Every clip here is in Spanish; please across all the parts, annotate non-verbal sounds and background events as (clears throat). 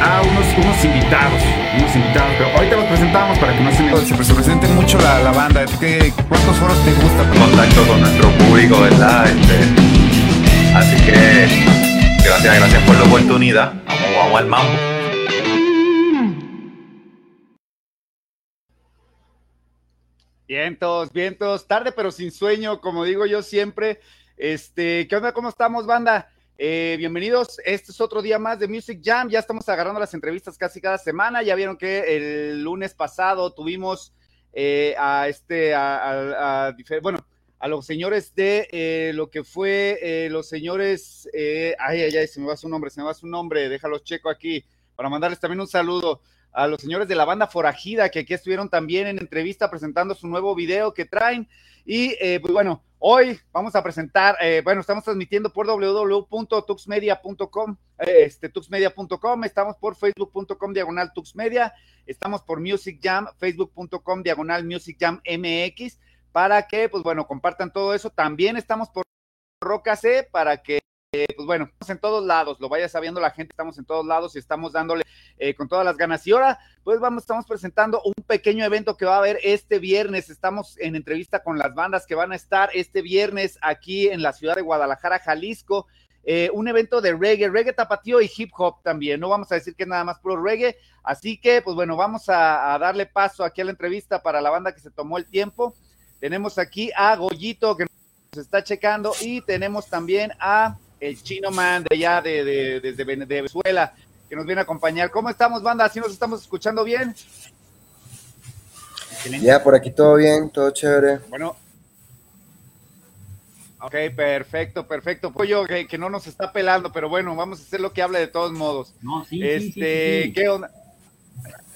a unos, unos invitados, unos invitados, pero ahorita los presentamos para que no se me se, se presente mucho la, la banda. ¿Qué, ¿Cuántos foros te gusta? Contacto con nuestro público, ¿verdad? Este, así que gracias, gracias por la oportunidad. Vamos, vamos al mambo. Vientos, vientos, tarde pero sin sueño, como digo yo siempre. Este, ¿qué onda? ¿Cómo estamos, banda? Eh, bienvenidos. Este es otro día más de Music Jam. Ya estamos agarrando las entrevistas casi cada semana. Ya vieron que el lunes pasado tuvimos eh, a este, bueno, a los señores de eh, lo que fue eh, los señores, eh, ay, ay, ay, se me va su nombre, se me va su nombre, déjalos checo aquí para mandarles también un saludo a los señores de la banda Forajida, que aquí estuvieron también en entrevista presentando su nuevo video que traen. Y eh, pues bueno, hoy vamos a presentar, eh, bueno, estamos transmitiendo por www.tuxmedia.com, este, tuxmedia.com, estamos por facebook.com diagonal tuxmedia, estamos por Music Jam, facebook.com diagonal Music Jam MX, para que, pues bueno, compartan todo eso. También estamos por Roca C, para que eh, pues bueno, estamos en todos lados, lo vaya sabiendo la gente, estamos en todos lados y estamos dándole eh, con todas las ganas. Y ahora, pues vamos, estamos presentando un pequeño evento que va a haber este viernes. Estamos en entrevista con las bandas que van a estar este viernes aquí en la ciudad de Guadalajara, Jalisco. Eh, un evento de reggae, reggae tapatío y hip hop también. No vamos a decir que es nada más puro reggae. Así que, pues bueno, vamos a, a darle paso aquí a la entrevista para la banda que se tomó el tiempo. Tenemos aquí a Goyito que nos está checando y tenemos también a el Chino Man de allá de, de, desde de Venezuela, que nos viene a acompañar. ¿Cómo estamos, banda? ¿Así nos estamos escuchando bien? Excelente. Ya, por aquí todo bien, todo chévere. Bueno. Ok, perfecto, perfecto. Pollo que, que, no nos está pelando, pero bueno, vamos a hacer lo que hable de todos modos. No, sí, este, sí, sí, sí, ¿qué onda?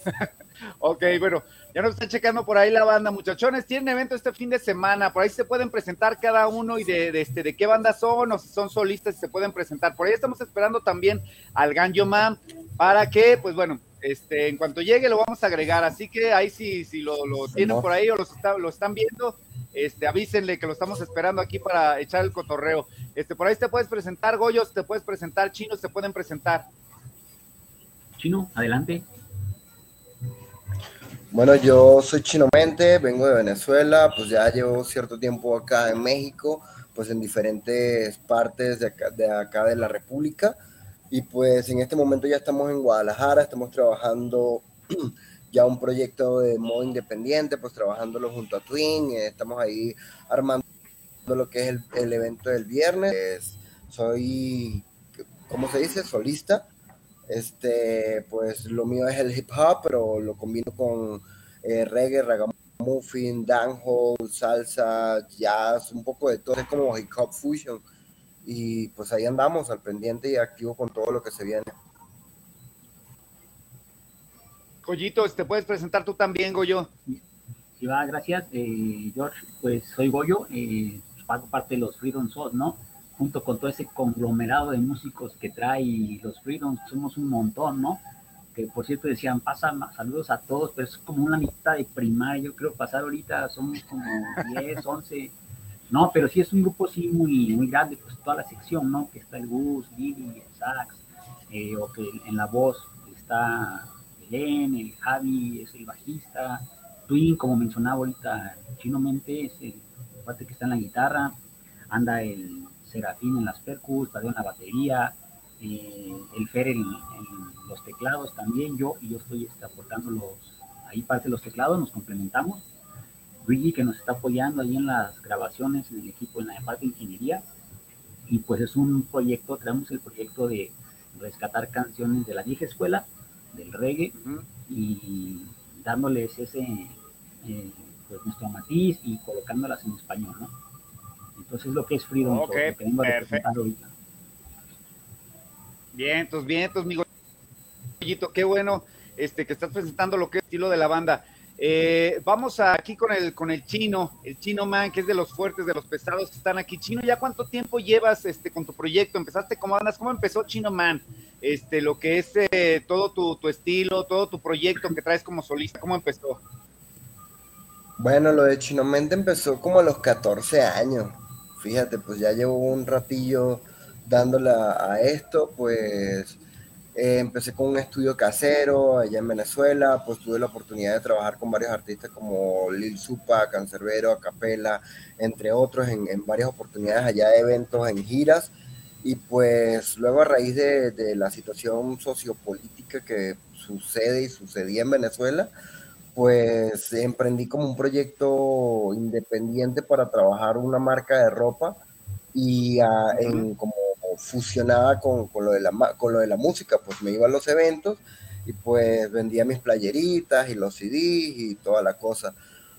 (laughs) ok, bueno, ya nos está checando por ahí la banda, muchachones. Tienen evento este fin de semana. Por ahí se pueden presentar cada uno y de, de, este, de qué banda son o si son solistas, se pueden presentar. Por ahí estamos esperando también al Ganjo Man para que, pues bueno, este, en cuanto llegue lo vamos a agregar. Así que ahí si, si lo, lo tienen por ahí o los está, lo están viendo, este, avísenle que lo estamos esperando aquí para echar el cotorreo. Este, por ahí te puedes presentar, Goyos, te puedes presentar, Chinos, te pueden presentar. Chino, adelante. Bueno, yo soy Chino Mente, vengo de Venezuela, pues ya llevo cierto tiempo acá en México, pues en diferentes partes de acá, de la República. Y pues en este momento ya estamos en Guadalajara, estamos trabajando (clears throat) ya un proyecto de modo independiente, pues trabajándolo junto a Twin, eh, estamos ahí armando lo que es el evento del viernes. Soy, ¿cómo se dice? Solista. Este, pues lo mío es el hip hop, pero lo combino con eh, reggae, ragamuffin, dancehall, salsa, jazz, un poco de todo, es como hip hop fusion. Y pues ahí andamos al pendiente y activo con todo lo que se viene. Goyito, ¿te puedes presentar tú también, Goyo? Sí, va, gracias, eh, George. Pues soy Goyo, eh, hago parte de los Freedom Souls, ¿no? Junto con todo ese conglomerado de músicos que trae los Freedom, somos un montón, ¿no? Que por cierto decían, pasa saludos a todos, pero es como una mitad de primaria, yo creo pasar ahorita somos como 10, 11, (laughs) no, pero sí es un grupo sí muy, muy grande, pues toda la sección, ¿no? Que está el Gus, Lili, el Sax, eh, o que en la voz está Belén, el Javi es el bajista, Twin, como mencionaba ahorita Chino Mente, es el parte que está en la guitarra, anda el Serafín en las percus, Tadeo en la batería, eh, el Fer en, en, los teclados también, yo y yo estoy este, aportando los, ahí parte de los teclados, nos complementamos. Luigi que nos está apoyando ahí en las grabaciones, en el equipo, en la parte de ingeniería. Y pues es un proyecto, tenemos el proyecto de rescatar canciones de la vieja escuela, del reggae, uh -huh. y dándoles ese, eh, pues nuestro matiz y colocándolas en español, ¿no? Entonces es lo que es Freedom, Ok, que vengo a perfecto. representar ahorita. Vientos, vientos, mi Goyito, qué bueno este, que estás presentando lo que es estilo de la banda. Eh, vamos a, aquí con el, con el chino, el chino man, que es de los fuertes, de los pesados que están aquí. Chino, ¿ya cuánto tiempo llevas este, con tu proyecto? ¿Empezaste como andas? ¿Cómo empezó Chino Man? Este, lo que es eh, todo tu, tu, estilo, todo tu proyecto que traes como solista, ¿cómo empezó? Bueno, lo de Chino Mente empezó como a los 14 años. Fíjate, pues ya llevo un ratillo dándole a, esto, pues Eh, empecé con un estudio casero allá en Venezuela, pues tuve la oportunidad de trabajar con varios artistas como Lil Supa, Cancerbero, Acapela, entre otros, en, en varias oportunidades allá de eventos, en giras. Y pues luego a raíz de, de la situación sociopolítica que sucede y sucedía en Venezuela, pues emprendí como un proyecto independiente para trabajar una marca de ropa y uh, en, como fusionada con, con, lo de la, con lo de la música, pues me iba a los eventos y pues vendía mis playeritas y los CDs y toda la cosa.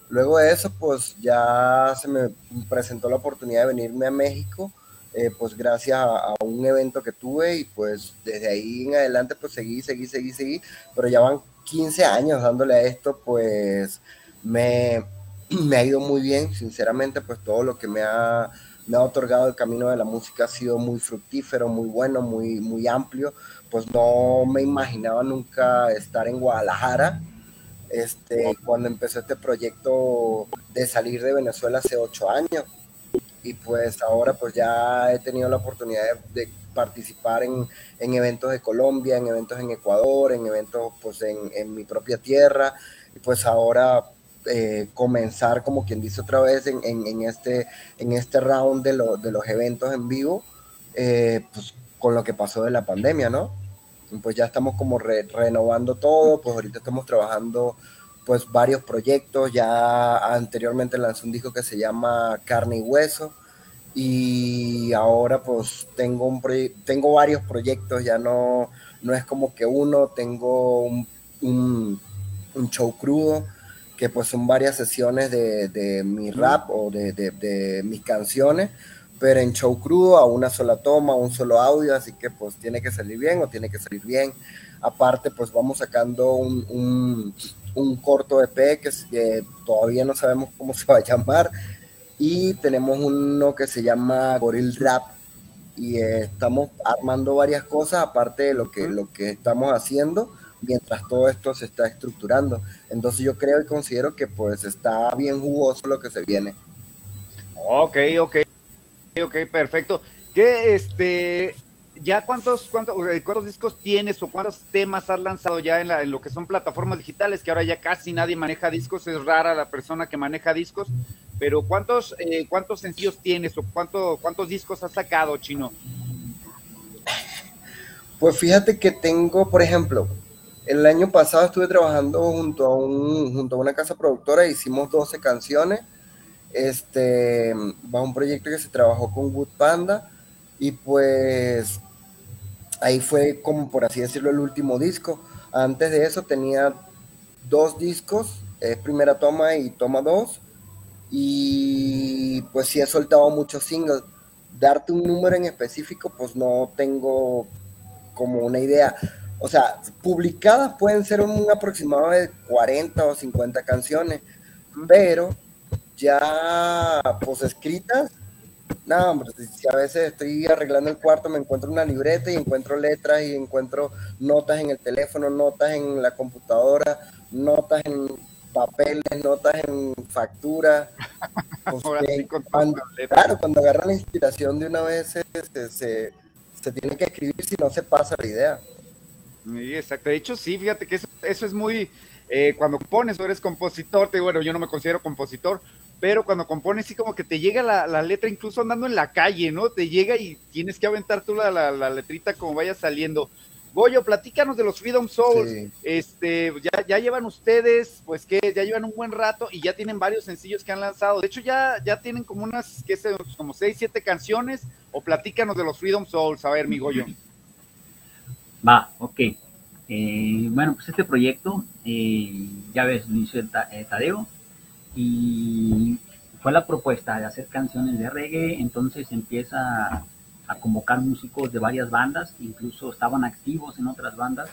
Luego de eso, pues ya se me presentó la oportunidad de venirme a México, eh, pues gracias a, a, un evento que tuve y pues desde ahí en adelante pues seguí, seguí, seguí, seguí, pero ya van 15 años dándole a esto, pues me, (clears throat) me ha ido muy bien, sinceramente, pues todo lo que me ha me ha otorgado el camino de la música ha sido muy fructífero, muy bueno, muy, muy amplio. Pues no me imaginaba nunca estar en Guadalajara. Este, cuando empezó este proyecto de salir de Venezuela hace ocho años. Y pues ahora pues ya he tenido la oportunidad de, de participar en, en, eventos de Colombia, en eventos en Ecuador, en eventos pues en, mi propia tierra. Y pues ahora eh, comenzar, como quien dice otra vez, en, este, en este round de, lo, de los eventos en vivo, eh, pues con lo que pasó de la pandemia, ¿no? Pues ya estamos como re, renovando todo, pues ahorita estamos trabajando pues varios proyectos, ya anteriormente lancé un disco que se llama Carne y Hueso, y ahora pues tengo, un tengo varios proyectos, ya no, no es como que uno, tengo un, un, un show crudo, que pues son varias sesiones de, de mi rap o de, de, de, mis canciones, pero en show crudo, a una sola toma, un solo audio, así que pues tiene que salir bien o tiene que salir bien. Aparte, pues vamos sacando un, un, un corto EP que, que todavía no sabemos cómo se va a llamar, y tenemos uno que se llama Goril Rap, y estamos armando varias cosas aparte de lo que, lo que estamos haciendo mientras todo esto se está estructurando. Entonces yo creo y considero que pues está bien jugoso lo que se viene. Ok, ok, ok, perfecto. ¿Qué, este, ya cuántos, cuántos, cuántos discos tienes o cuántos temas has lanzado ya en, la, lo que son plataformas digitales, que ahora ya casi nadie maneja discos, es rara la persona que maneja discos, pero cuántos, eh, cuántos sencillos tienes o cuánto, cuántos discos has sacado, Chino? Pues fíjate que tengo, por ejemplo, el año pasado estuve trabajando junto a, un, junto a una casa productora, hicimos 12 canciones, este, bajo un proyecto que se trabajó con Wood Panda, y pues ahí fue como por así decirlo el último disco. Antes de eso tenía dos discos, es primera toma y toma dos, y pues sí he soltado muchos singles. Darte un número en específico, pues no tengo como una idea o sea, publicadas pueden ser un aproximado de 40 o 50 canciones, pero ya pues escritas, no, hombre, si a veces estoy arreglando el cuarto, me encuentro una libreta y encuentro letras y encuentro notas en el teléfono, notas en la computadora, notas en papeles, notas en facturas. (laughs) Pues, cuando, claro, cuando agarra la inspiración de una vez se, se, se tiene que escribir si no se pasa la idea. Sí, exacto. De hecho, sí, fíjate que eso, eso es muy. Eh, cuando compones o eres compositor, te, bueno, yo no me considero compositor, pero cuando compones, sí, como que te llega la, la, letra, incluso andando en la calle, ¿no? Te llega y tienes que aventar tú la, la, la letrita como vaya saliendo. Goyo, platícanos de los Freedom Souls. Sí. Este, ya, ya llevan ustedes, pues que ya llevan un buen rato y ya tienen varios sencillos que han lanzado. De hecho, ya, ya tienen como unas, qué sé, como seis, siete canciones. O platícanos de los Freedom Souls. A ver, mi Goyo. Va, ok. Eh, bueno, pues este proyecto, eh, ya ves, lo inició eh, Tadeo y fue la propuesta de hacer canciones de reggae, entonces empieza a convocar músicos de varias bandas, incluso estaban activos en otras bandas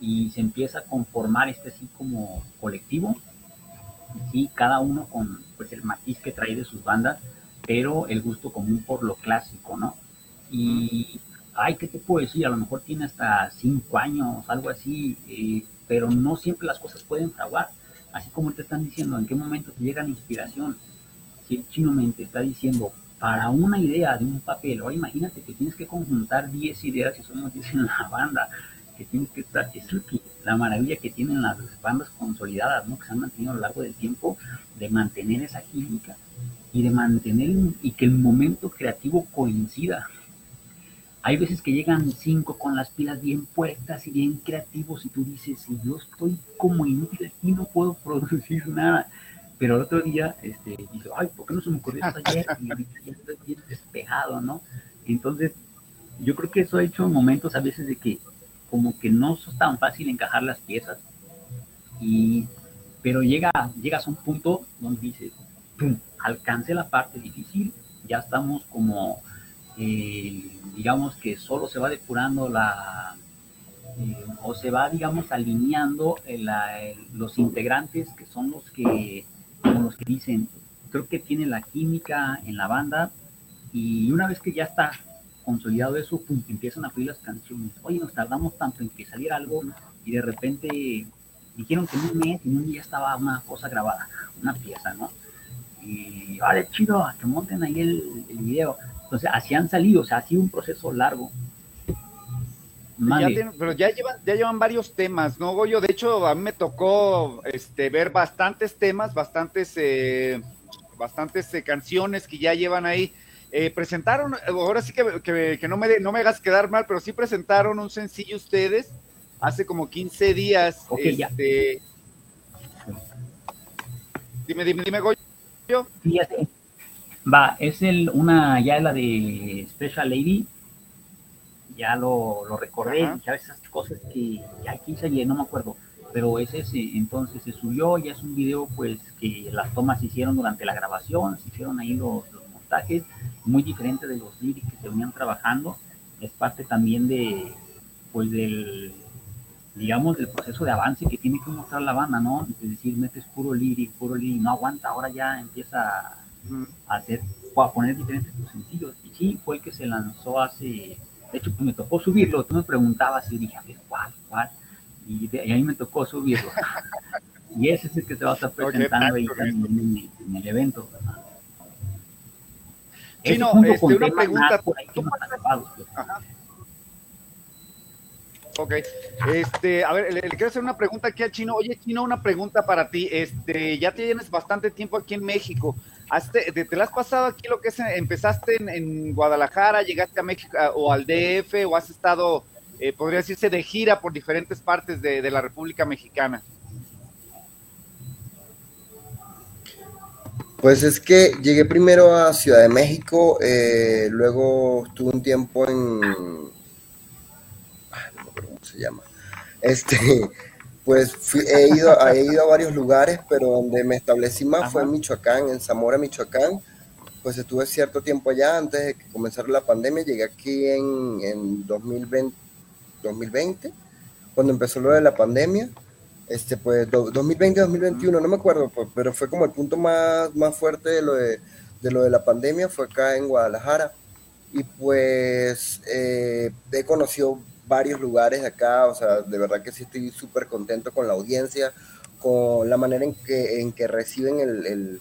y se empieza a conformar este así como colectivo, sí, cada uno con pues el matiz que trae de sus bandas, pero el gusto común por lo clásico, ¿no? Y ay, ¿qué te puedo decir? A lo mejor tiene hasta cinco años, algo así, eh, pero no siempre las cosas pueden fraguar. Así como te están diciendo, ¿en qué momento te llega la inspiración? Si chino mente está diciendo, para una idea de un papel, o imagínate que tienes que conjuntar 10 ideas y somos 10 en la banda, que tienes que estar, es la maravilla que tienen las bandas consolidadas, ¿no? Que se han mantenido a lo largo del tiempo de mantener esa química y de mantener y que el momento creativo coincida. Hay veces que llegan cinco con las pilas bien puestas y bien creativos y tú dices, si yo estoy como inútil aquí, no puedo (laughs) producir nada. Pero el otro día, este, dice, ay, ¿por qué no se me ocurrió esto ayer? Y ahorita ya bien despejado, ¿no? Entonces, yo creo que eso ha hecho momentos a veces de que como que no es tan fácil encajar las piezas, y, pero llega, llegas a un punto donde dices, ¡pum! alcance la parte difícil, ya estamos como, eh, digamos que solo se va depurando la, eh, o se va, digamos, alineando los integrantes que son los que, los que dicen, creo que tiene la química en la banda, y una vez que ya está consolidado eso, empiezan a fluir las canciones. Oye, nos tardamos tanto en que saliera algo y de repente dijeron que en un mes en un día estaba una cosa grabada, una pieza, ¿no? Y vale, chido, que monten ahí el, el video. Entonces, así han salido, o sea, ha sido un proceso largo. pero ya llevan, ya llevan varios temas, ¿no, Goyo? De hecho, a mí me tocó este, ver bastantes temas, bastantes, eh, bastantes eh, canciones que ya llevan ahí. Eh, presentaron, ahora sí que, que, no, me, no me hagas quedar mal, pero sí presentaron un sencillo ustedes hace como 15 días. este... Dime, dime, dime, Goyo. Fíjate. Va, es el, una, ya la de Special Lady, ya lo, lo recordé, ya esas cosas que ya 15 días, no me acuerdo, pero ese, ese entonces se subió, ya es un video pues que las tomas se hicieron durante la grabación, se hicieron ahí los, los montajes, muy diferente de los lyrics que se venían trabajando, es parte también de, pues del, digamos, del proceso de avance que tiene que mostrar la banda, ¿no? Es decir, metes puro lyric, puro lyric, no aguanta, ahora ya empieza a hacer, a poner diferentes sencillos. Y sí, fue el que se lanzó hace, de hecho, pues me tocó subirlo, tú me preguntabas y dije, a ver, ¿cuál, cuál? Y, de, ahí me tocó subirlo. (laughs) y ese es el que se va a estar presentando ahí en, en, el evento. Sí, no, este, una pregunta. Pues. Ok, este, a ver, le, quiero hacer una pregunta aquí al Chino. Oye, Chino, una pregunta para ti. Este, ya tienes bastante tiempo aquí en México. ¿Te, te, has pasado aquí lo que es, empezaste en, Guadalajara, llegaste a México o al DF o has estado, eh, podría decirse, de gira por diferentes partes de, de la República Mexicana? Pues es que llegué primero a Ciudad de México, eh, luego estuve un tiempo en... Se llama. Este, (laughs) pues he, ido, he ido a varios lugares, pero donde me establecí más fue en Michoacán, en Zamora, Michoacán. Pues estuve cierto tiempo allá antes de que comenzara la pandemia. Llegué aquí en, en 2020, 2020, cuando empezó lo de la pandemia este, pues 2020, 2021, no me acuerdo, pues, pero fue como el punto más, más fuerte de lo de, de lo de la pandemia, fue acá en Guadalajara. Y pues eh, he conocido varios lugares de acá, o sea, de verdad que sí estoy súper contento con la audiencia, con la manera en que, en que reciben el, el,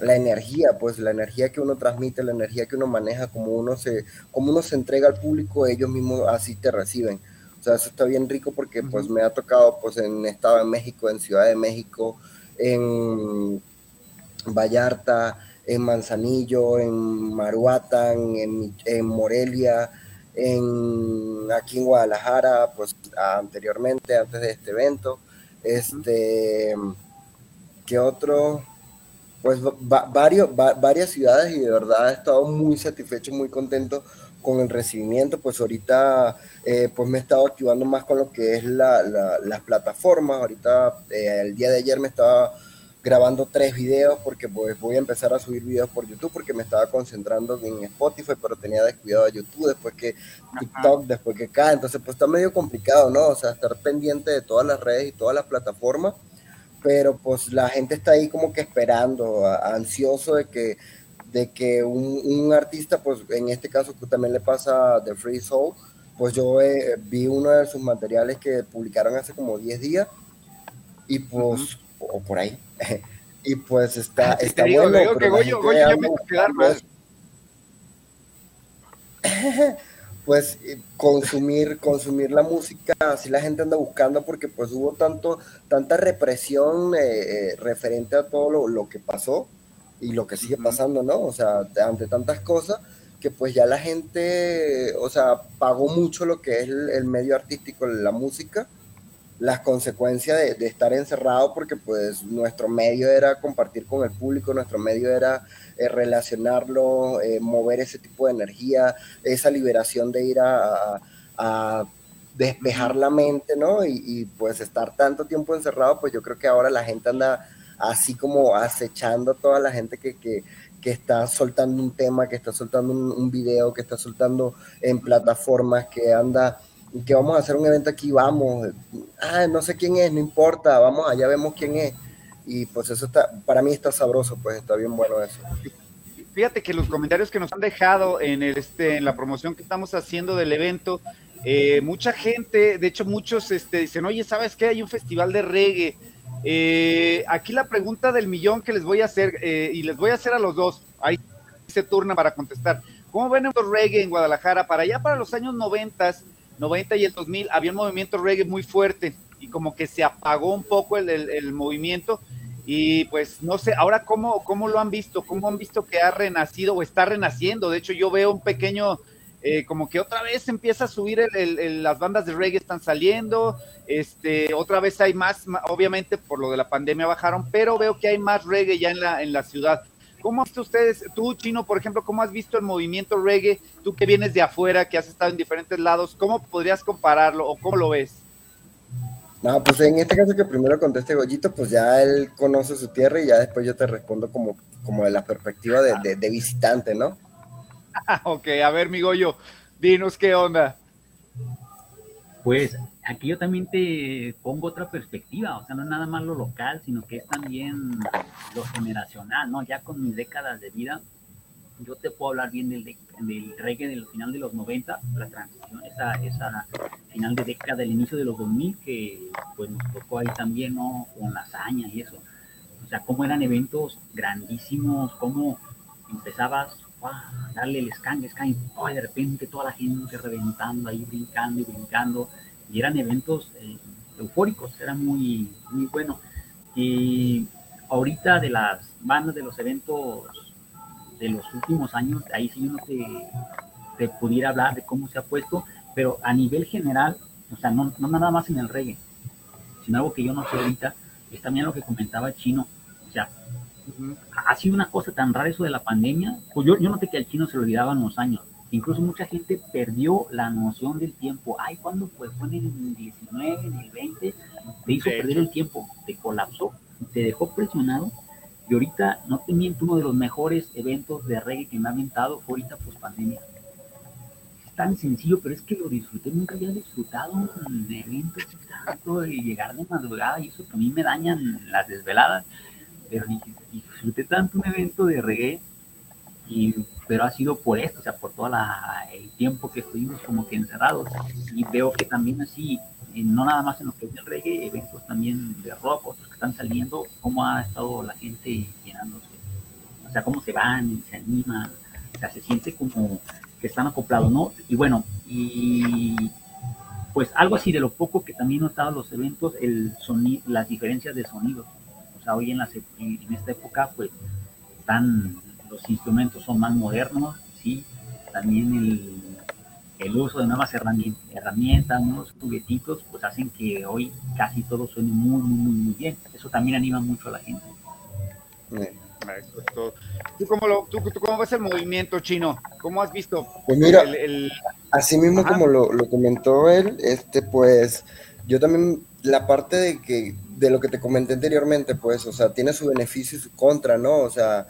la energía, pues la energía que uno transmite, la energía que uno maneja, como uno se, como uno se entrega al público, ellos mismos así te reciben. Sea, eso está bien rico porque pues me ha tocado pues en Estado de México, en Ciudad de México, en Vallarta, en Manzanillo, en Maruatan, en, Morelia, en aquí en Guadalajara, pues anteriormente, antes de este evento. Este, ¿qué otro? Pues varios, varias ciudades y de verdad he estado muy satisfecho, muy contento con el recibimiento, pues ahorita eh, pues me he estado activando más con lo que es la, las plataformas. Ahorita eh, el día de ayer me estaba grabando tres videos porque pues voy a empezar a subir videos por YouTube porque me estaba concentrando en Spotify, pero tenía descuidado a YouTube, después que TikTok, después que acá, entonces pues está medio complicado, ¿no? O sea, estar pendiente de todas las redes y todas las plataformas, pero pues la gente está ahí como que esperando, ansioso de que de que un, artista, pues en este caso que también le pasa a The Free Soul, pues yo eh, vi uno de sus materiales que publicaron hace como 10 días y pues, o por ahí, (laughs) y pues está, ah, está bueno. (laughs) pues eh, consumir, consumir la música, así la gente anda buscando porque pues hubo tanto, tanta represión eh, eh, referente a todo lo, lo, que pasó y lo que sigue pasando, ¿no? O sea, ante tantas cosas que pues ya la gente, o sea, pagó mucho lo que es el, el medio artístico, la música, las consecuencias de, estar encerrado porque pues nuestro medio era compartir con el público, nuestro medio era eh, relacionarlo, eh, mover ese tipo de energía, esa liberación de ir a, despejar la mente, ¿no? Y, y, pues estar tanto tiempo encerrado, pues yo creo que ahora la gente anda así como acechando a toda la gente que, que, que está soltando un tema, que está soltando un, un video, que está soltando en plataformas, que anda que vamos a hacer un evento aquí, vamos, ah, no sé quién es, no importa, vamos allá, vemos quién es. Y pues eso está, para mí está sabroso, pues está bien bueno eso. Fíjate que los comentarios que nos han dejado en, el, este, en la promoción que estamos haciendo del evento, eh, mucha gente, de hecho muchos este, dicen, oye, ¿sabes qué? Hay un festival de reggae. Eh, aquí la pregunta del millón que les voy a hacer, eh, y les voy a hacer a los dos, ahí se turna para contestar. ¿Cómo ven el reggae en Guadalajara? Para allá, para los años noventas, 90 y el 2000 había un movimiento reggae muy fuerte y como que se apagó un poco el, el, movimiento y pues no sé, ahora cómo, cómo lo han visto, cómo han visto que ha renacido o está renaciendo, de hecho yo veo un pequeño, eh, como que otra vez empieza a subir el, las bandas de reggae están saliendo, este, otra vez hay más, obviamente por lo de la pandemia bajaron, pero veo que hay más reggae ya en la, en la ciudad. ¿Cómo has visto ustedes, tú, Chino, por ejemplo, cómo has visto el movimiento reggae? Tú que vienes de afuera, que has estado en diferentes lados, ¿cómo podrías compararlo o cómo lo ves? No, pues en este caso que primero conteste Goyito, pues ya él conoce su tierra y ya después yo te respondo como, como de la perspectiva de, de, de visitante, ¿no? (laughs) ok, a ver, mi Goyo, dinos qué onda. Pues aquí yo también te pongo otra perspectiva, o sea, no es nada más lo local, sino que es también lo generacional, ¿no? Ya con mis décadas de vida, yo te puedo hablar bien del, del reggae del final de los 90, la transición, esa, esa final de década, del inicio de los 2000, que pues nos tocó ahí también, ¿no? Con la hazaña y eso. O sea, cómo eran eventos grandísimos, cómo empezabas a darle el scan, el scan, y de repente toda la gente reventando ahí, brincando y brincando, y eran eventos eh, eufóricos, era muy, muy bueno. Y ahorita de las bandas de los eventos de los últimos años, ahí sí uno te, te pudiera hablar de cómo se ha puesto, pero a nivel general, o sea, no, no nada más en el reggae, sino algo que yo no sé ahorita, es también lo que comentaba Chino, o sea, uh -huh. ha sido una cosa tan rara eso de la pandemia, pues yo, yo noté que al chino se le olvidaban los años, incluso mucha gente perdió la noción del tiempo, ay, ¿cuándo pues fue en el 19, en el 20? Te hizo perder el tiempo, te colapsó, te dejó presionado. Y ahorita, no te miento, uno de los mejores eventos de reggae que me ha aventado fue ahorita post pandemia. Es tan sencillo, pero es que lo disfruté, nunca había disfrutado un evento tanto y llegar de madrugada y eso que a mí me dañan las desveladas, pero disfruté tanto un evento de reggae, y, pero ha sido por esto, o sea, por todo la, el tiempo que estuvimos como que encerrados. Y veo que también así no nada más en lo que es el reggae, eventos también de rock, otros que están saliendo, cómo ha estado la gente llenándose, o sea, cómo se van, se animan, o sea, se siente como que están acoplados, ¿no? Y bueno, y pues algo así de lo poco que también notado los eventos, el sonido, las diferencias de sonidos, o sea, hoy en, las, en esta época, pues, están, los instrumentos son más modernos, sí, también el el uso de nuevas herramientas, herramientas, nuevos juguetitos, pues hacen que hoy casi todo suene muy, muy, muy bien. Eso también anima mucho a la gente. Eso es todo. ¿Tú cómo, lo, tú, tú cómo ves el movimiento chino? ¿Cómo has visto? Pues mira, el, el... así mismo Ajá. como lo, lo, comentó él, este, pues yo también la parte de que de lo que te comenté anteriormente, pues, o sea, tiene su beneficio y su contra, ¿no? O sea,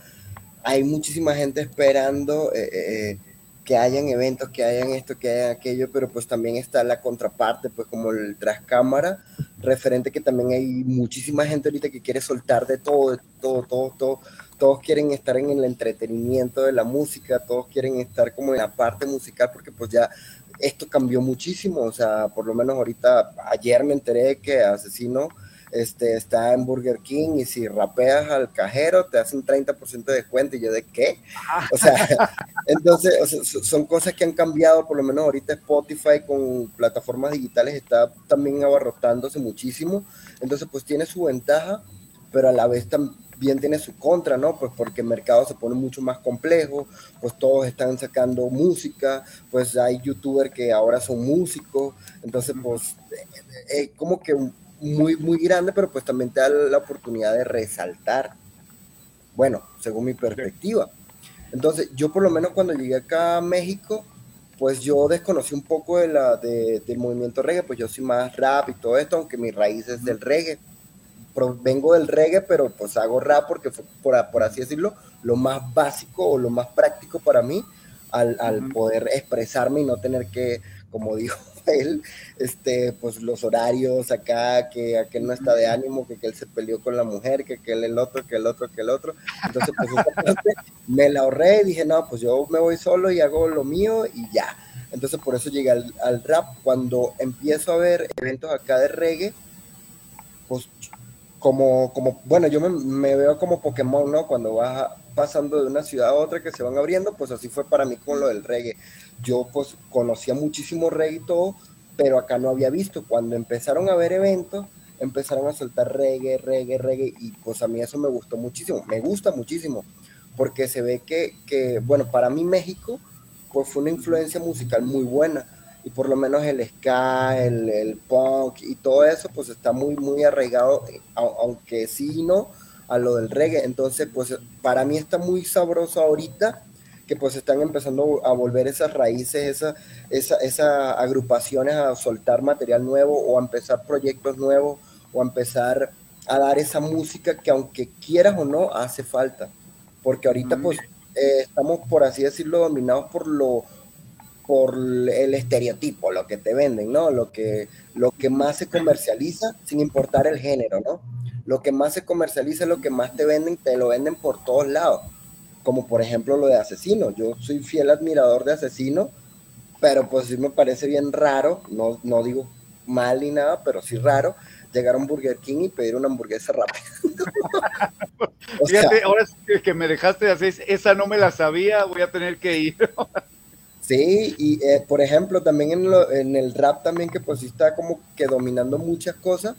hay muchísima gente esperando eh, eh, que hayan eventos, que hayan esto, que hayan aquello, pero pues también está la contraparte, pues como el tras cámara, referente que también hay muchísima gente ahorita que quiere soltar de todo, de todo, todo, todo, todos quieren estar en el entretenimiento de la música, todos quieren estar como en la parte musical, porque pues ya esto cambió muchísimo, o sea, por lo menos ahorita, ayer me enteré que Asesino este, está en Burger King y si rapeas al cajero te hacen 30% de descuento. Y yo de qué? O sea, (laughs) entonces o sea, son cosas que han cambiado, por lo menos ahorita Spotify con plataformas digitales está también abarrotándose muchísimo, entonces pues tiene su ventaja, pero a la vez también tiene su contra, ¿no? Pues porque el mercado se pone mucho más complejo, pues todos están sacando música, pues hay youtubers que ahora son músicos, entonces pues eh, eh, como que muy, muy grande, pero pues también te da la oportunidad de resaltar. Bueno, según mi perspectiva. Entonces, yo por lo menos cuando llegué acá a México, pues yo desconocí un poco de la, de, del movimiento reggae, pues yo soy más rap y todo esto, aunque mi raíz es del reggae. vengo del reggae, pero pues hago rap porque fue, por, por así decirlo, lo más básico o lo más práctico para mí al, al poder expresarme y no tener que, como dijo (laughs) él, este, pues los horarios acá, que aquel no está de ánimo, que, él se peleó con la mujer, que aquel el otro, que el otro, que el otro. Entonces, pues (laughs) me la ahorré y dije, no, pues yo me voy solo y hago lo mío y ya. Entonces, por eso llegué al, al rap. Cuando empiezo a ver eventos acá de reggae, pues como, como bueno, yo me, me, veo como Pokémon, ¿no? Cuando vas pasando de una ciudad a otra que se van abriendo, pues así fue para mí con lo del reggae. Yo pues conocía muchísimo reggae y todo, pero acá no había visto. Cuando empezaron a haber eventos, empezaron a soltar reggae, reggae, reggae, y pues a mí eso me gustó muchísimo, me gusta muchísimo, porque se ve que, que bueno, para mí México, pues fue una influencia musical muy buena, y por lo menos el ska, el, el punk y todo eso, pues está muy, muy arraigado, aunque sí no, a lo del reggae. Entonces, pues para mí está muy sabroso ahorita que pues están empezando a volver esas raíces, esas esa, agrupaciones a soltar material nuevo o a empezar proyectos nuevos o a empezar a dar esa música que aunque quieras o no, hace falta. Porque ahorita pues eh, estamos, por así decirlo, dominados por lo por el estereotipo, lo que te venden, ¿no? Lo que, lo que más se comercializa, sin importar el género, ¿no? Lo que más se comercializa, lo que más te venden, te lo venden por todos lados como por ejemplo lo de Asesino. Yo soy fiel admirador de Asesino, pero pues sí me parece bien raro, no, no digo mal ni nada, pero sí raro, llegar a un Burger King y pedir una hamburguesa rápida. (laughs) Fíjate, ahora que me dejaste de hacer, esa no me la sabía, voy a tener que ir. (laughs) sí, y eh, por ejemplo, también en, lo, en, el rap también que pues sí está como que dominando muchas cosas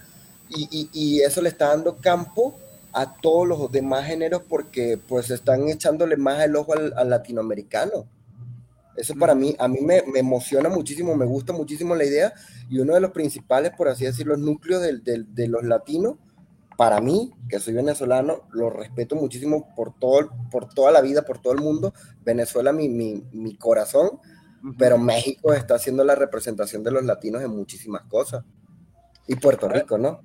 y, y, y eso le está dando campo a todos los demás géneros porque pues están echándole más el ojo al, latinoamericano. Eso para mí, a mí me, emociona muchísimo, me gusta muchísimo la idea y uno de los principales, por así decirlo, núcleos de los latinos, para mí, que soy venezolano, lo respeto muchísimo por, todo, por toda la vida, por todo el mundo. Venezuela, mi, mi, mi corazón, pero México está haciendo la representación de los latinos en muchísimas cosas. Y Puerto Rico, ¿no?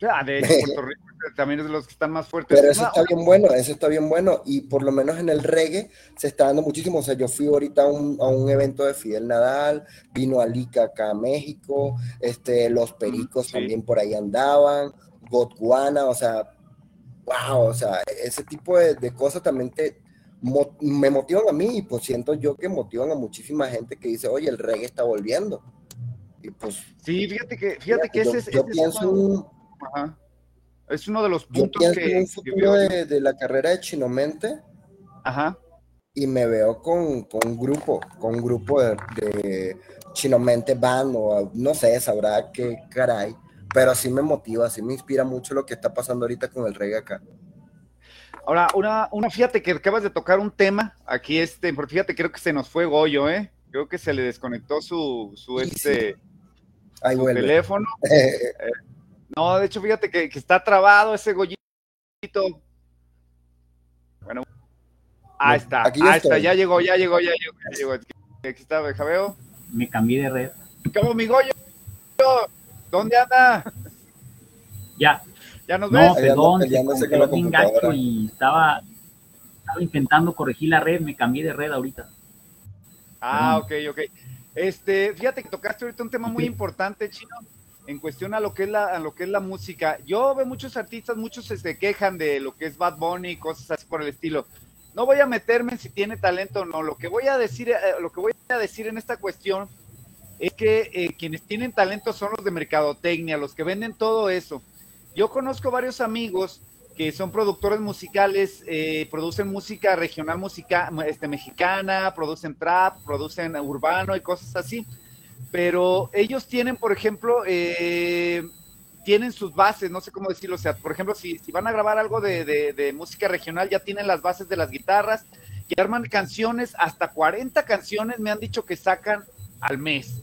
Ya, de hecho, Puerto (laughs) Rico también es de los que están más fuertes. Pero eso está bien bueno, eso está bien bueno. Y por lo menos en el reggae se está dando muchísimo. O sea, yo fui ahorita a un, a un evento de Fidel Nadal, vino Alica acá a México, este, los Pericos también por ahí andaban, Gotguana, o sea, wow, o sea, ese tipo de, de cosas también te, me motivan a mí y pues siento yo que motivan a muchísima gente que dice, oye, el reggae está volviendo. Y pues... Sí, fíjate que, fíjate que ese, es... Yo pienso... Ajá. Es uno de los puntos que. Un futuro de, la carrera de Chinomente. Ajá. Y me veo con, con un grupo, con un grupo de, de, Chinomente Band, o no sé, sabrá qué caray. Pero sí me motiva, sí me inspira mucho lo que está pasando ahorita con el reggae acá. Ahora, una, una, fíjate que acabas de tocar un tema aquí, este, porque fíjate, creo que se nos fue Goyo, ¿eh? Creo que se le desconectó su, su, este, su teléfono. eh, (laughs) no, de hecho, fíjate que, está trabado ese gollito. Bueno, ahí está, ahí está, ya llegó, ya llegó, ya llegó, ya llegó. Aquí está, Javeo. Me cambié de red. ¿Cómo mi Goyo? ¿Dónde anda? Ya. ¿Ya nos ves? No, perdón, se bien gacho y estaba, estaba intentando corregir la red, me cambié de red ahorita. Ah, ok, ok. Este, fíjate que tocaste ahorita un tema muy importante, Chino, en cuestión a lo que es la, música. Yo veo muchos artistas, muchos se quejan de lo que es Bad Bunny y cosas así por el estilo. No voy a meterme en si tiene talento o no. Lo que voy a decir, eh, lo que voy a decir en esta cuestión es que eh, quienes tienen talento son los de mercadotecnia, los que venden todo eso. yo conozco varios amigos que son productores musicales, eh, producen música regional música, este, mexicana, producen trap, producen urbano y cosas así. Pero ellos tienen, por ejemplo, eh, tienen sus bases, no sé cómo decirlo, o sea, por ejemplo, si, van a grabar algo de, de, música regional, ya tienen las bases de las guitarras, que arman canciones, hasta 40 canciones me han dicho que sacan al mes.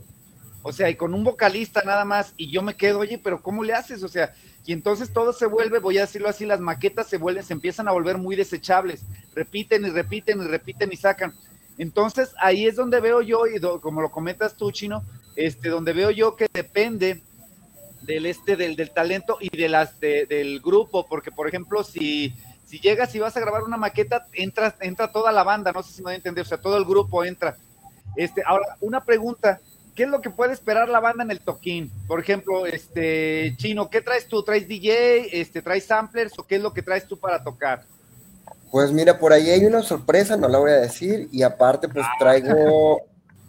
O sea, y con un vocalista nada más, y yo me quedo, oye, pero ¿cómo le haces? O sea, y entonces todo se vuelve, voy a decirlo así, las maquetas se vuelven, se empiezan a volver muy desechables, repiten y repiten y repiten y sacan. Entonces ahí es donde veo yo, y como lo comentas tú, Chino, este, donde veo yo que depende del este, del, del talento y de las del grupo, porque por ejemplo, si, si llegas y vas a grabar una maqueta, entra, entra toda la banda, no sé si me voy a entender, o sea, todo el grupo entra. Este, ahora, una pregunta, ¿qué es lo que puede esperar la banda en el toquín? Por ejemplo, este Chino, ¿qué traes tú? ¿Traes DJ? Este, ¿Traes samplers o qué es lo que traes tú para tocar? Pues mira, por ahí hay una sorpresa, no la voy a decir, y aparte pues ah. traigo,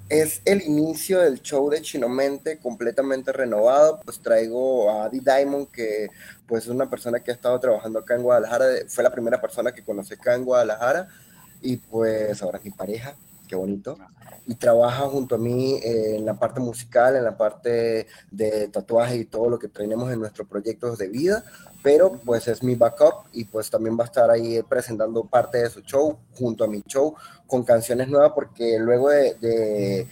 es el inicio del show de Chinomente completamente renovado, pues traigo a Adi Diamond, que pues es una persona que ha estado trabajando acá en Guadalajara, fue la primera persona que conocí acá en Guadalajara, y pues ahora es mi pareja, qué bonito. Y trabaja junto a mí eh, en la parte musical, en la parte de tatuaje y todo lo que tenemos en nuestros proyectos de vida, pero pues es mi backup y pues también va a estar ahí presentando parte de su show junto a mi show con canciones nuevas porque luego de, de,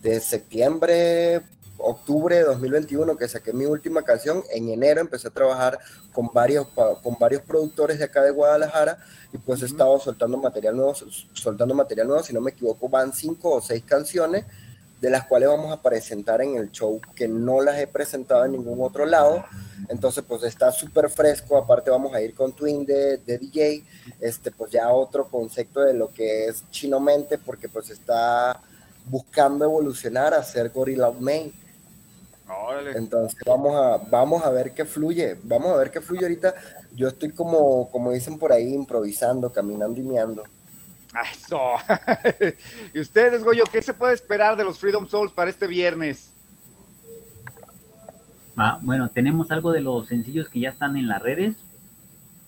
de septiembre, octubre de 2021 que saqué mi última canción, en enero empecé a trabajar con varios, con varios productores de acá de Guadalajara y pues he estado soltando material nuevo, soltando material nuevo, si no me equivoco van cinco o seis canciones de las cuales vamos a presentar en el show que no las he presentado en ningún otro lado. Entonces, pues está súper fresco. Aparte, vamos a ir con Twin de, de, DJ. Este, pues ya otro concepto de lo que es Chino Mente, porque pues está buscando evolucionar a ser Gorilla Main. Entonces vamos a, vamos a ver qué fluye, vamos a ver qué fluye ahorita. Yo estoy como, como dicen por ahí, improvisando, caminando y meando. Eso. (laughs) ¿Y ustedes, Goyo, qué se puede esperar de los Freedom Souls para este viernes? Ah, bueno, tenemos algo de los sencillos que ya están en las redes.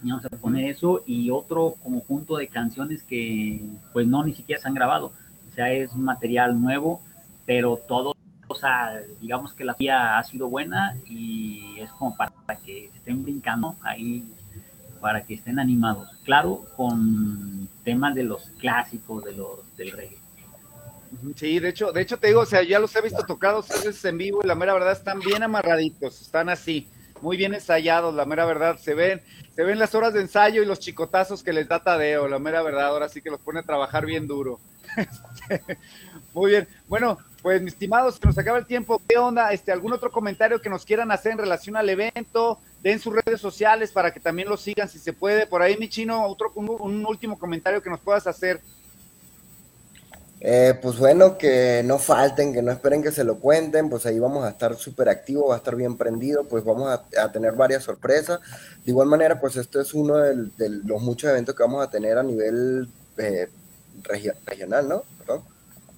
Vamos a poner eso y otro conjunto de canciones que pues no ni siquiera se han grabado. O sea, es material nuevo, pero todo o sea, digamos que la vía ha sido buena y es como para que estén brincando ahí, para que estén animados. Claro, con temas de los clásicos de los, del reggae. Sí, de hecho, de hecho te digo, o sea, ya los he visto tocados veces en vivo y la mera verdad están bien amarraditos, están así, muy bien ensayados, la mera verdad, se ven, se ven las horas de ensayo y los chicotazos que les da Tadeo, la mera verdad, ahora sí que los pone a trabajar bien duro. (laughs) muy bien, bueno, pues, mis estimados, que nos acaba el tiempo. ¿Qué onda? Este, ¿Algún otro comentario que nos quieran hacer en relación al evento? Den sus redes sociales para que también lo sigan si se puede. Por ahí, mi chino, otro, un, último comentario que nos puedas hacer. Eh, pues bueno, que no falten, que no esperen que se lo cuenten, pues ahí vamos a estar súper activos, va a estar bien prendido, pues vamos a, tener varias sorpresas. De igual manera, pues este es uno de, los muchos eventos que vamos a tener a nivel eh, regional, ¿no? Perdón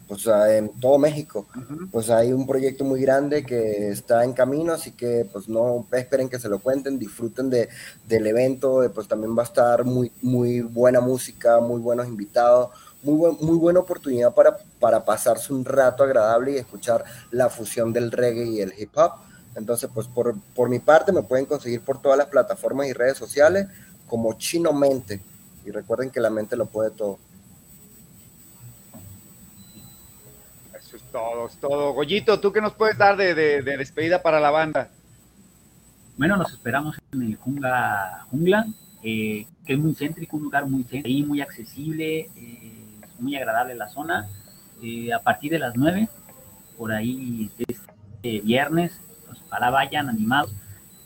pues en todo México. Pues hay un proyecto muy grande que está en camino, así que pues no esperen que se lo cuenten, disfruten de, del evento, pues también va a estar muy, muy buena música, muy buenos invitados, muy, muy buena oportunidad para, para pasarse un rato agradable y escuchar la fusión del reggae y el hip hop. Entonces, pues por, por mi parte me pueden conseguir por todas las plataformas y redes sociales como Chino Mente. Y recuerden que la mente lo puede todo. Todo, todo. Goyito, ¿tú qué nos puedes dar de, despedida para la banda? Bueno, nos esperamos en el Jungla, Jungla eh, que es muy céntrico, un lugar muy céntrico, muy accesible, eh, muy agradable la zona. Eh, a partir de las 9, por ahí este viernes, pues para vayan animados.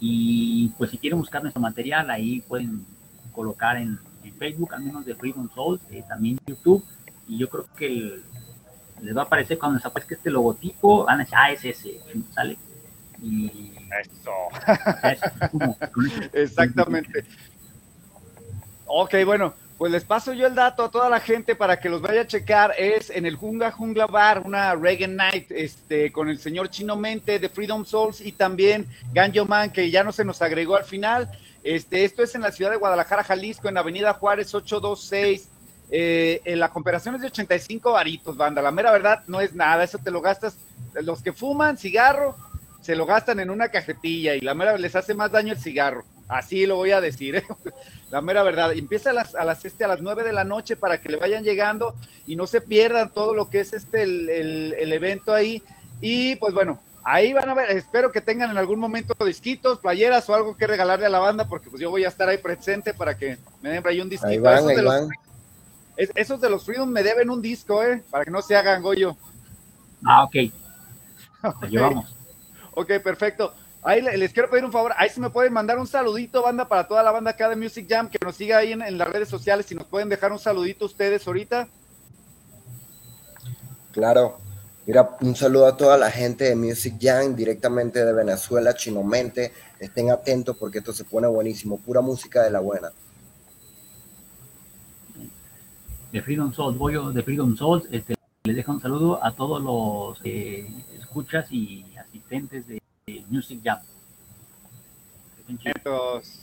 Y pues si quieren buscar nuestro material, ahí pueden colocar en, Facebook, al menos de Freedom Soul, también YouTube. Y yo creo que el, les va a aparecer cuando les aparezca este logotipo, van a decir, ah, es ese, sale. Y... Eso. (laughs) Exactamente. Ok, bueno, Pues les paso yo el dato a toda la gente para que los vaya a checar. Es en el Jungla Jungla Bar, una Reggae Night, este, con el señor Chino Mente de Freedom Souls y también Ganjo Man, que ya no se nos agregó al final. Este, esto es en la ciudad de Guadalajara, Jalisco, en Avenida Juárez 826. Eh, en la comparación es de 85 varitos, banda. La mera verdad no es nada, eso te lo gastas. Los que fuman cigarro se lo gastan en una cajetilla y la mera les hace más daño el cigarro. Así lo voy a decir, ¿eh? (laughs) la mera verdad. Empieza a las, a las, este, a las 9 de la noche para que le vayan llegando y no se pierdan todo lo que es este el, el, el evento ahí. Y pues bueno, ahí van a ver, espero que tengan en algún momento disquitos, playeras o algo que regalarle a la banda, porque pues yo voy a estar ahí presente para que me den ahí un disquito. Ahí van, esos, ahí de los, van. es- esos de los Freedom me deben un disco, ¿eh? Para que no se hagan goyo. Ah, ok. Lo (laughs) llevamos. Ok, perfecto. Ahí le- les quiero pedir un favor, ahí se me pueden mandar un saludito, banda, para toda la banda acá de Music Jam, que nos siga ahí en, en las redes sociales, si nos pueden dejar un saludito ustedes ahorita. Claro. Mira, un saludo a toda la gente de Music Jam, directamente de Venezuela, Chinomente. Estén atentos porque esto se pone buenísimo. Pura música de la buena. De Freedom Souls, Goyo de Freedom Souls, este, les dejo un saludo a todos los eh, escuchas y asistentes de Music Jam. Entonces,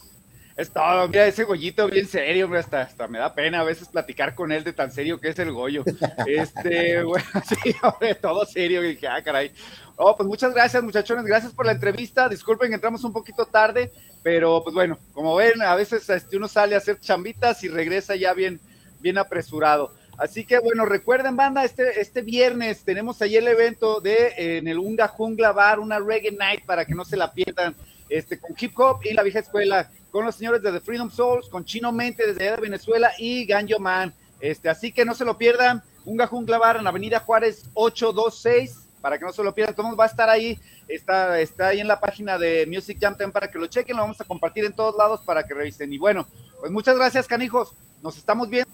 es todo. Mira, ese Goyito bien serio, hombre, hasta, hasta me da pena a veces platicar con él de tan serio que es el Goyo. (laughs) Este, bueno, (laughs) sí, hombre, todo serio. Y dije, ah, caray. Oh, pues muchas gracias, muchachones. Gracias por la entrevista. Disculpen que entramos un poquito tarde, pero pues bueno, como ven, a veces este, uno sale a hacer chambitas y regresa ya bien, bien apresurado. Así que bueno, recuerden, banda, este, este viernes tenemos ahí el evento de eh, en el Unga Jungla Bar, una reggae night para que no se la pierdan, este, con hip hop y la vieja escuela, con los señores de The Freedom Souls, con Chino Mente desde allá de Venezuela y Ganjo Man. Este, así que no se lo pierdan, Unga Jungla Bar en Avenida Juárez 826, para que no se lo pierdan, todo va a estar ahí, está, está ahí en la página de Music Jam también para que lo chequen, lo vamos a compartir en todos lados para que revisen. Y bueno, pues muchas gracias, canijos, nos estamos viendo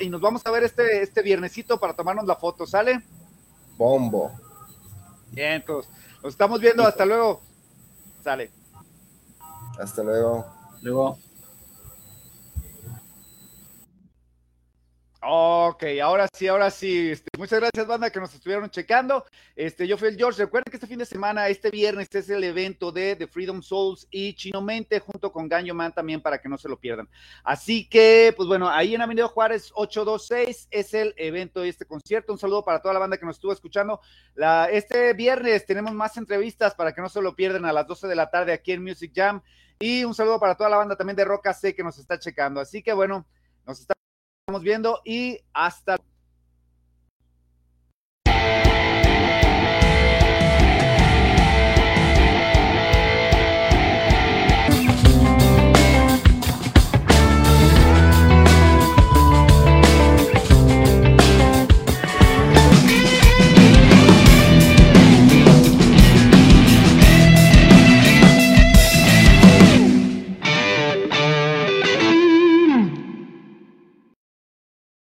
y nos vamos a ver este, este viernesito para tomarnos la foto, ¿sale? Bombo. Bien, entonces, nos estamos viendo, hasta luego. Sale. Hasta luego. Luego, Ok, ahora sí, ahora sí. Este, muchas gracias, banda, que nos estuvieron checando. Este, yo fui el George. Recuerden que este fin de semana, este viernes, es el evento de The Freedom Souls y Chino Mente, junto con Ganyo Man también, para que no se lo pierdan. Así que, pues bueno, ahí en Avenida Juárez 826 es el evento de este concierto. Un saludo para toda la banda que nos estuvo escuchando. Este viernes tenemos más entrevistas para que no se lo pierdan a las 12 de la tarde aquí en Music Jam. Y un saludo para toda la banda también de Roca C que nos está checando. Así que bueno, nos estamos viendo y hasta